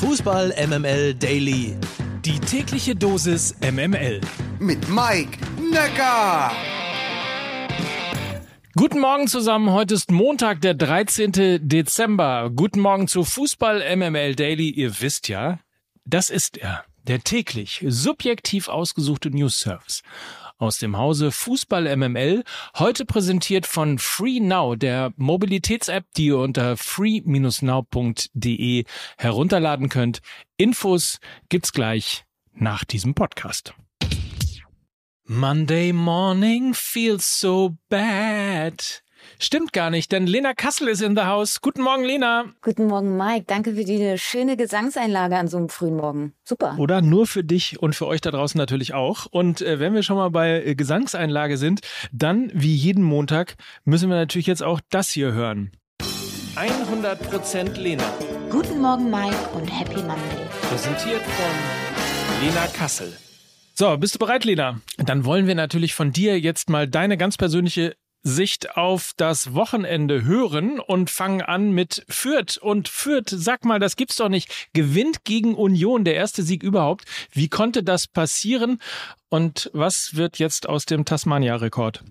Fußball MML Daily. Die tägliche Dosis MML. Mit Mike Necker. Guten Morgen zusammen. Heute ist Montag, der 13. Dezember. Guten Morgen zu Fußball MML Daily. Ihr wisst ja, das ist er. Der täglich subjektiv ausgesuchte News Service aus dem Hause Fußball MML, heute präsentiert von FreeNow, der Mobilitäts-App, die ihr unter free-now.de herunterladen könnt. Infos gibt's gleich nach diesem Podcast. Monday morning feels so bad. Stimmt gar nicht, denn Lena Kassel ist in the house. Guten Morgen, Lena. Guten Morgen, Mike. Danke für die schöne Gesangseinlage an so einem frühen Morgen. Super. Oder nur für dich und für euch da draußen natürlich auch. Und äh, wenn wir schon mal bei äh, Gesangseinlage sind, dann wie jeden Montag müssen wir natürlich jetzt auch das hier hören. 100% Lena. Guten Morgen, Mike und Happy Monday. Präsentiert von Lena Kassel. So, bist du bereit, Lena? Dann wollen wir natürlich von dir jetzt mal deine ganz persönliche Sicht auf das Wochenende hören und fangen an mit Fürth. Und Fürth, sag mal, das gibt's doch nicht. Gewinnt gegen Union, der erste Sieg überhaupt. Wie konnte das passieren? Und was wird jetzt aus dem Tasmania-Rekord?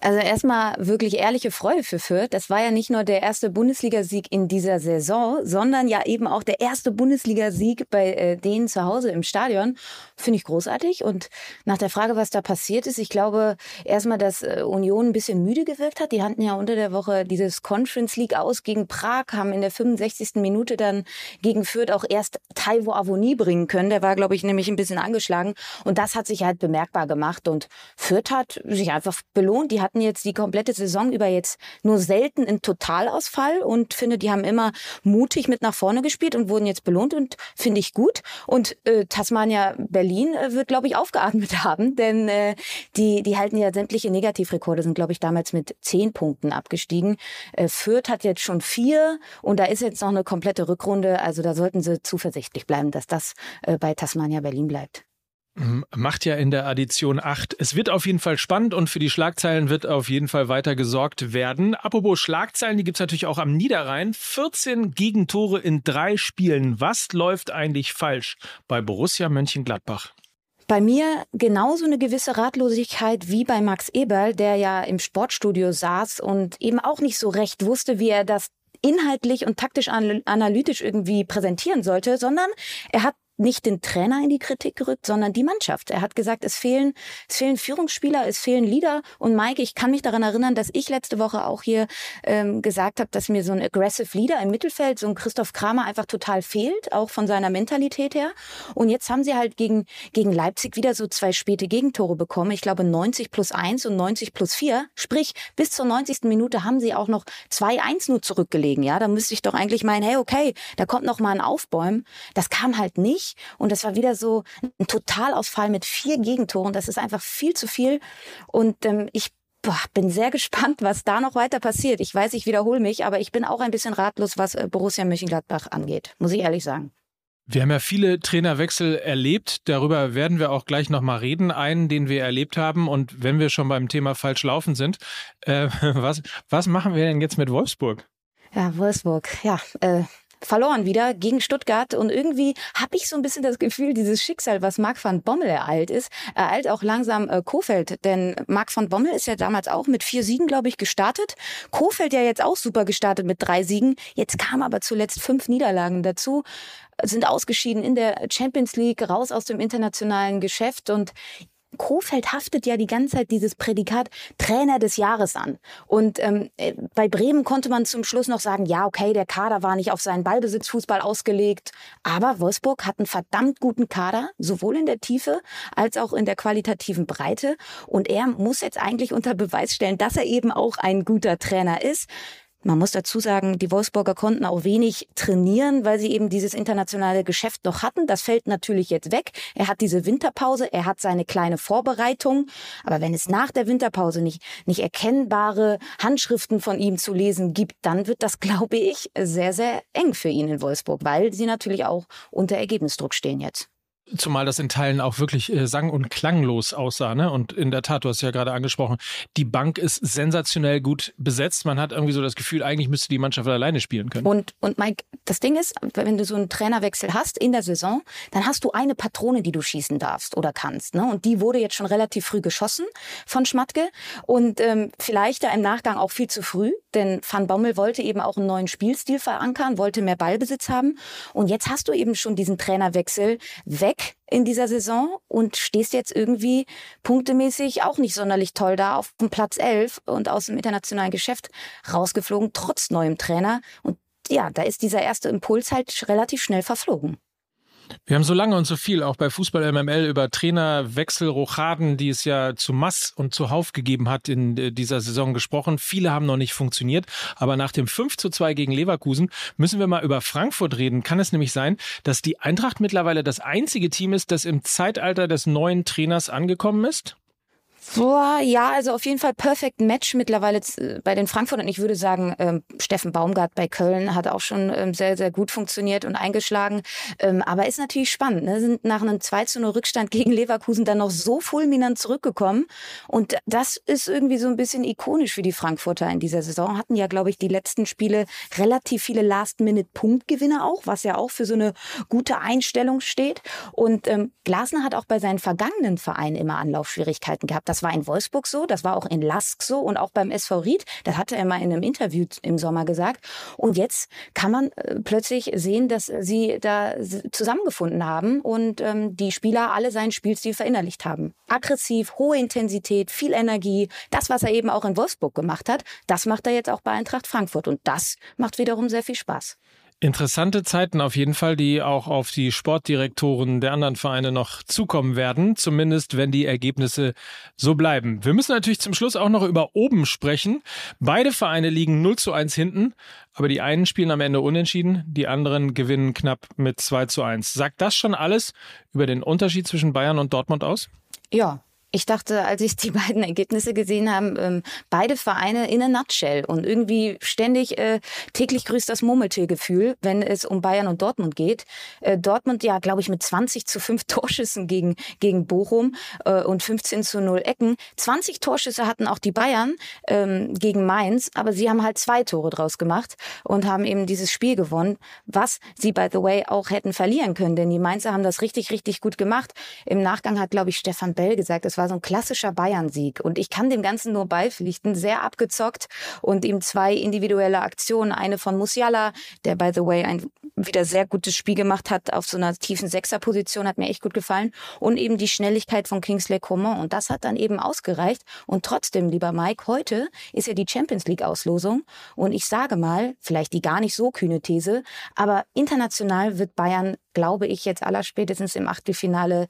Also erstmal wirklich ehrliche Freude für Fürth. Das war ja nicht nur der erste Bundesligasieg in dieser Saison, sondern ja eben auch der erste Bundesligasieg bei äh, denen zu Hause im Stadion. Finde ich großartig. Und nach der Frage, was da passiert ist, ich glaube erstmal, dass äh, Union ein bisschen müde gewirkt hat. Die hatten ja unter der Woche dieses Conference League aus gegen Prag, haben in der 65. Minute dann gegen Fürth auch erst Taiwo Avoni bringen können. Der war, glaube ich, nämlich ein bisschen angeschlagen. Und das hat sich halt bemerkbar gemacht. Und Fürth hat sich einfach belohnt. Die hatten jetzt die komplette Saison über jetzt nur selten einen Totalausfall und finde, die haben immer mutig mit nach vorne gespielt und wurden jetzt belohnt und finde ich gut. Und äh, Tasmania Berlin äh, wird, glaube ich, aufgeatmet haben, denn äh, die, die halten ja sämtliche Negativrekorde, sind, glaube ich, damals mit zehn Punkten abgestiegen. Äh, Fürth hat jetzt schon vier und da ist jetzt noch eine komplette Rückrunde. Also da sollten sie zuversichtlich bleiben, dass das äh, bei Tasmania Berlin bleibt. Macht ja in der Addition 8. Es wird auf jeden Fall spannend und für die Schlagzeilen wird auf jeden Fall weiter gesorgt werden. Apropos Schlagzeilen, die gibt's natürlich auch am Niederrhein. 14 Gegentore in drei Spielen. Was läuft eigentlich falsch bei Borussia Mönchengladbach? Bei mir genauso eine gewisse Ratlosigkeit wie bei Max Eberl, der ja im Sportstudio saß und eben auch nicht so recht wusste, wie er das inhaltlich und taktisch analytisch irgendwie präsentieren sollte, sondern er hat nicht den Trainer in die Kritik gerückt, sondern die Mannschaft. Er hat gesagt, es fehlen, es fehlen Führungsspieler, es fehlen Leader. Und Mike, ich kann mich daran erinnern, dass ich letzte Woche auch hier ähm, gesagt habe, dass mir so ein aggressive Leader im Mittelfeld, so ein Christoph Kramer einfach total fehlt, auch von seiner Mentalität her. Und jetzt haben sie halt gegen, gegen Leipzig wieder so zwei späte Gegentore bekommen. Ich glaube 90 plus 1 und 90 plus 4. Sprich, bis zur 90. Minute haben sie auch noch 2-1 nur zurückgelegen. Ja, da müsste ich doch eigentlich meinen, hey, okay, da kommt noch mal ein Aufbäumen. Das kam halt nicht nicht. Und das war wieder so ein Totalausfall mit vier Gegentoren. Das ist einfach viel zu viel. Und ähm, ich boah, bin sehr gespannt, was da noch weiter passiert. Ich weiß, ich wiederhole mich, aber ich bin auch ein bisschen ratlos, was äh, Borussia Mönchengladbach angeht, muss ich ehrlich sagen. Wir haben ja viele Trainerwechsel erlebt. Darüber werden wir auch gleich nochmal reden. Einen, den wir erlebt haben. Und wenn wir schon beim Thema falsch laufen sind, äh, was, was machen wir denn jetzt mit Wolfsburg? Ja, Wolfsburg. Ja, äh, verloren wieder gegen Stuttgart und irgendwie habe ich so ein bisschen das Gefühl, dieses Schicksal, was Marc van Bommel ereilt ist, ereilt auch langsam äh, Kofeld, denn Marc van Bommel ist ja damals auch mit vier Siegen, glaube ich, gestartet. Kofeld ja jetzt auch super gestartet mit drei Siegen. Jetzt kam aber zuletzt fünf Niederlagen dazu sind ausgeschieden in der Champions League, raus aus dem internationalen Geschäft und Kofeld haftet ja die ganze Zeit dieses Prädikat Trainer des Jahres an. Und ähm, äh, bei Bremen konnte man zum Schluss noch sagen, ja, okay, der Kader war nicht auf seinen Ballbesitzfußball ausgelegt. Aber Wolfsburg hat einen verdammt guten Kader, sowohl in der Tiefe als auch in der qualitativen Breite. Und er muss jetzt eigentlich unter Beweis stellen, dass er eben auch ein guter Trainer ist. Man muss dazu sagen, die Wolfsburger konnten auch wenig trainieren, weil sie eben dieses internationale Geschäft noch hatten. Das fällt natürlich jetzt weg. Er hat diese Winterpause, er hat seine kleine Vorbereitung. Aber wenn es nach der Winterpause nicht, nicht erkennbare Handschriften von ihm zu lesen gibt, dann wird das, glaube ich, sehr, sehr eng für ihn in Wolfsburg, weil sie natürlich auch unter Ergebnisdruck stehen jetzt. Zumal das in Teilen auch wirklich äh, sang- und klanglos aussah. Ne? Und in der Tat, du hast ja gerade angesprochen, die Bank ist sensationell gut besetzt. Man hat irgendwie so das Gefühl, eigentlich müsste die Mannschaft alleine spielen können. Und, und Mike, das Ding ist, wenn du so einen Trainerwechsel hast in der Saison, dann hast du eine Patrone, die du schießen darfst oder kannst. Ne? Und die wurde jetzt schon relativ früh geschossen von Schmatke. Und ähm, vielleicht da im Nachgang auch viel zu früh, denn Van Bommel wollte eben auch einen neuen Spielstil verankern, wollte mehr Ballbesitz haben. Und jetzt hast du eben schon diesen Trainerwechsel weg in dieser Saison und stehst jetzt irgendwie punktemäßig auch nicht sonderlich toll da auf dem Platz 11 und aus dem internationalen Geschäft rausgeflogen, trotz neuem Trainer. Und ja, da ist dieser erste Impuls halt relativ schnell verflogen. Wir haben so lange und so viel auch bei Fußball MML über Trainerwechsel, Rochaden, die es ja zu Mass und zuhauf gegeben hat in äh, dieser Saison gesprochen. Viele haben noch nicht funktioniert. Aber nach dem 5 zu 2 gegen Leverkusen müssen wir mal über Frankfurt reden. Kann es nämlich sein, dass die Eintracht mittlerweile das einzige Team ist, das im Zeitalter des neuen Trainers angekommen ist? Boah, ja, also auf jeden Fall Perfect Match mittlerweile äh, bei den Frankfurtern. Ich würde sagen, ähm, Steffen Baumgart bei Köln hat auch schon ähm, sehr, sehr gut funktioniert und eingeschlagen. Ähm, aber ist natürlich spannend. Ne? Sind nach einem 2 zu 0 Rückstand gegen Leverkusen dann noch so fulminant zurückgekommen. Und das ist irgendwie so ein bisschen ikonisch für die Frankfurter in dieser Saison. Hatten ja, glaube ich, die letzten Spiele relativ viele Last-Minute-Punktgewinne auch, was ja auch für so eine gute Einstellung steht. Und ähm, Glasner hat auch bei seinen vergangenen Vereinen immer Anlaufschwierigkeiten gehabt. Das war in Wolfsburg so, das war auch in Lask so und auch beim SV Ried. Das hatte er mal in einem Interview im Sommer gesagt. Und jetzt kann man äh, plötzlich sehen, dass sie da zusammengefunden haben und ähm, die Spieler alle seinen Spielstil verinnerlicht haben. Aggressiv, hohe Intensität, viel Energie. Das, was er eben auch in Wolfsburg gemacht hat, das macht er jetzt auch bei Eintracht Frankfurt. Und das macht wiederum sehr viel Spaß. Interessante Zeiten auf jeden Fall, die auch auf die Sportdirektoren der anderen Vereine noch zukommen werden, zumindest wenn die Ergebnisse so bleiben. Wir müssen natürlich zum Schluss auch noch über oben sprechen. Beide Vereine liegen 0 zu 1 hinten, aber die einen spielen am Ende unentschieden, die anderen gewinnen knapp mit 2 zu 1. Sagt das schon alles über den Unterschied zwischen Bayern und Dortmund aus? Ja, ich dachte, als ich die beiden Ergebnisse gesehen habe, ähm, beide Vereine in a nutshell und irgendwie ständig äh, täglich grüßt das Murmeltiergefühl, wenn es um Bayern und Dortmund geht. Äh, Dortmund ja, glaube ich, mit 20 zu 5 Torschüssen gegen, gegen Bochum äh, und 15 zu 0 Ecken. 20 Torschüsse hatten auch die Bayern ähm, gegen Mainz, aber sie haben halt zwei Tore draus gemacht und haben eben dieses Spiel gewonnen, was sie, by the way, auch hätten verlieren können, denn die Mainzer haben das richtig, richtig gut gemacht. Im Nachgang hat, glaube ich, Stefan Bell gesagt, es war war so ein klassischer Bayern-Sieg. Und ich kann dem Ganzen nur beipflichten. Sehr abgezockt und ihm zwei individuelle Aktionen. Eine von Musiala, der by the way ein wieder sehr gutes Spiel gemacht hat auf so einer tiefen Sechserposition, hat mir echt gut gefallen. Und eben die Schnelligkeit von Kingsley Coman. Und das hat dann eben ausgereicht. Und trotzdem, lieber Mike, heute ist ja die Champions League-Auslosung. Und ich sage mal, vielleicht die gar nicht so kühne These, aber international wird Bayern, glaube ich, jetzt allerspätestens im Achtelfinale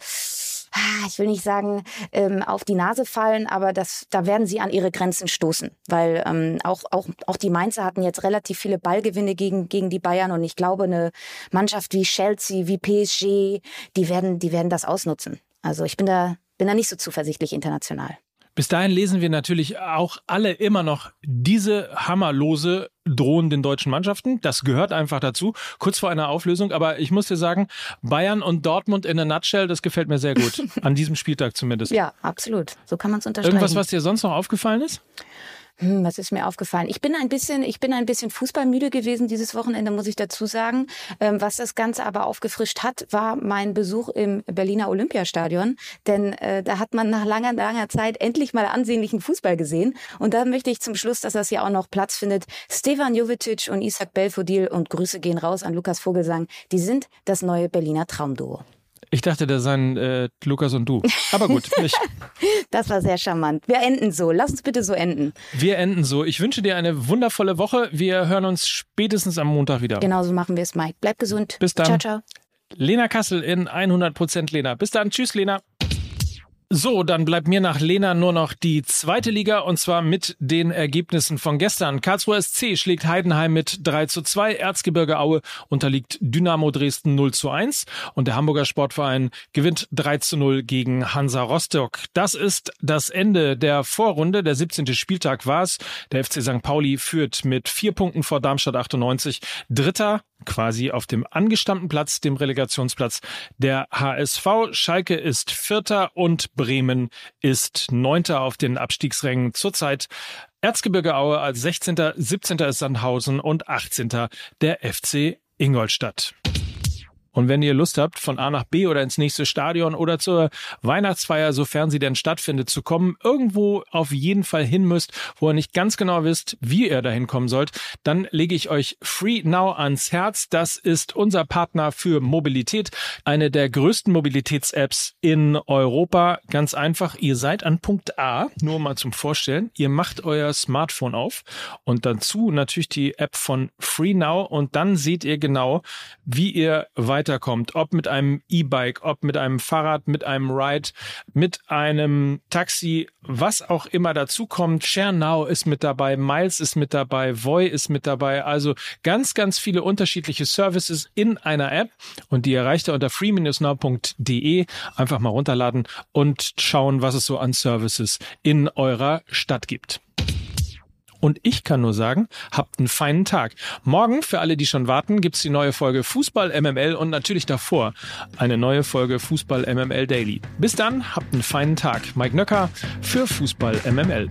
ich will nicht sagen, ähm, auf die Nase fallen, aber das, da werden sie an ihre Grenzen stoßen. Weil ähm, auch, auch, auch die Mainzer hatten jetzt relativ viele Ballgewinne gegen, gegen die Bayern und ich glaube, eine Mannschaft wie Chelsea, wie PSG, die werden, die werden das ausnutzen. Also ich bin da, bin da nicht so zuversichtlich international. Bis dahin lesen wir natürlich auch alle immer noch diese hammerlose drohen den deutschen Mannschaften. Das gehört einfach dazu. Kurz vor einer Auflösung. Aber ich muss dir sagen, Bayern und Dortmund in a nutshell, das gefällt mir sehr gut. An diesem Spieltag zumindest. Ja, absolut. So kann man es unterstreichen. Irgendwas, was dir sonst noch aufgefallen ist? Hm, was ist mir aufgefallen? Ich bin ein bisschen, ich bin ein bisschen Fußballmüde gewesen dieses Wochenende, muss ich dazu sagen. Ähm, was das Ganze aber aufgefrischt hat, war mein Besuch im Berliner Olympiastadion. Denn äh, da hat man nach langer, langer Zeit endlich mal ansehnlichen Fußball gesehen. Und da möchte ich zum Schluss, dass das ja auch noch Platz findet, Stefan Jovetic und Isaac Belfodil und Grüße gehen raus an Lukas Vogelsang. Die sind das neue Berliner Traumduo. Ich dachte, da seien äh, Lukas und du. Aber gut. Ich. das war sehr charmant. Wir enden so. Lass uns bitte so enden. Wir enden so. Ich wünsche dir eine wundervolle Woche. Wir hören uns spätestens am Montag wieder. Genauso machen wir es, Mike. Bleib gesund. Bis dann. Ciao, ciao. Lena Kassel in 100% Lena. Bis dann. Tschüss, Lena. So, dann bleibt mir nach Lena nur noch die zweite Liga und zwar mit den Ergebnissen von gestern. Karlsruhe SC schlägt Heidenheim mit 3 zu 2, Erzgebirge Aue unterliegt Dynamo Dresden 0 zu 1 und der Hamburger Sportverein gewinnt 3 zu 0 gegen Hansa Rostock. Das ist das Ende der Vorrunde. Der 17. Spieltag war es. Der FC St. Pauli führt mit vier Punkten vor Darmstadt 98. Dritter quasi auf dem angestammten Platz, dem Relegationsplatz der HSV. Schalke ist Vierter und Bremen ist Neunter auf den Abstiegsrängen zurzeit. Erzgebirge Aue als 16., 17. ist Sandhausen und 18. der FC Ingolstadt. Und wenn ihr Lust habt, von A nach B oder ins nächste Stadion oder zur Weihnachtsfeier, sofern sie denn stattfindet, zu kommen, irgendwo auf jeden Fall hin müsst, wo ihr nicht ganz genau wisst, wie ihr dahin kommen sollt, dann lege ich euch Free Now ans Herz. Das ist unser Partner für Mobilität, eine der größten Mobilitäts-Apps in Europa. Ganz einfach, ihr seid an Punkt A, nur mal zum Vorstellen. Ihr macht euer Smartphone auf und dazu natürlich die App von Free Now und dann seht ihr genau, wie ihr weiter weiterkommt, ob mit einem E-Bike, ob mit einem Fahrrad, mit einem Ride, mit einem Taxi, was auch immer dazu kommt. ShareNow ist mit dabei, Miles ist mit dabei, Voy ist mit dabei. Also ganz, ganz viele unterschiedliche Services in einer App und die erreicht ihr unter free-now.de. Einfach mal runterladen und schauen, was es so an Services in eurer Stadt gibt. Und ich kann nur sagen, habt einen feinen Tag. Morgen, für alle, die schon warten, gibt's die neue Folge Fußball MML und natürlich davor eine neue Folge Fußball MML Daily. Bis dann, habt einen feinen Tag. Mike Nöcker für Fußball MML.